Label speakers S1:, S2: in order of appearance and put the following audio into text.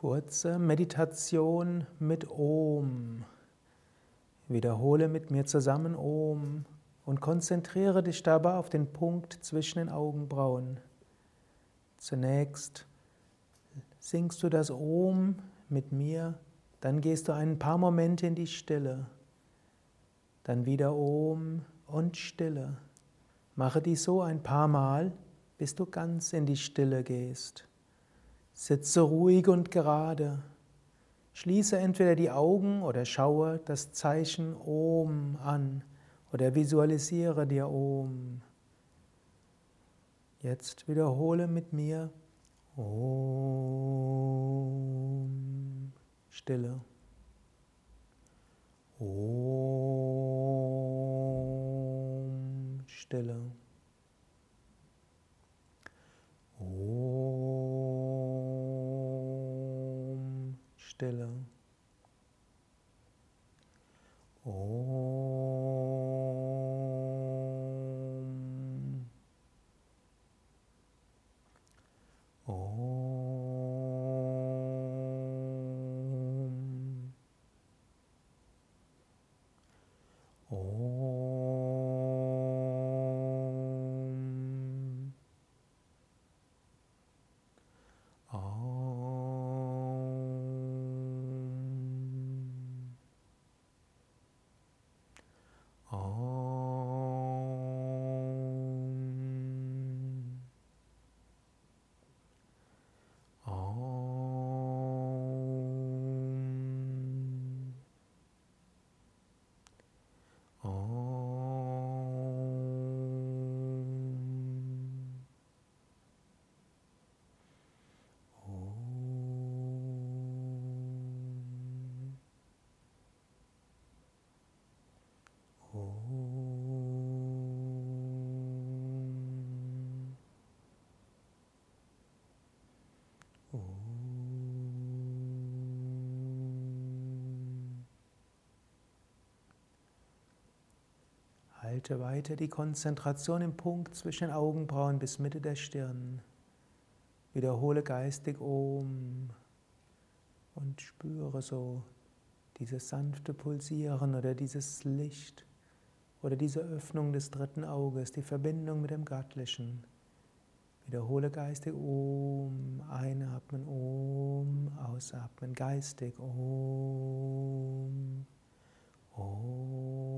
S1: Kurze Meditation mit Om. Wiederhole mit mir zusammen Om und konzentriere dich dabei auf den Punkt zwischen den Augenbrauen. Zunächst singst du das Om mit mir, dann gehst du ein paar Momente in die Stille. Dann wieder Om und Stille. Mache dies so ein paar Mal, bis du ganz in die Stille gehst. Sitze ruhig und gerade. Schließe entweder die Augen oder schaue das Zeichen Om an oder visualisiere dir Om. Jetzt wiederhole mit mir Om. Stille. Om. Stille. Stille. Om. 哦。Halte weiter die Konzentration im Punkt zwischen den Augenbrauen bis Mitte der Stirn. Wiederhole geistig Om und spüre so dieses sanfte Pulsieren oder dieses Licht oder diese Öffnung des dritten Auges, die Verbindung mit dem Göttlichen. Wiederhole geistig Om, einatmen Om, ausatmen geistig Om. Om.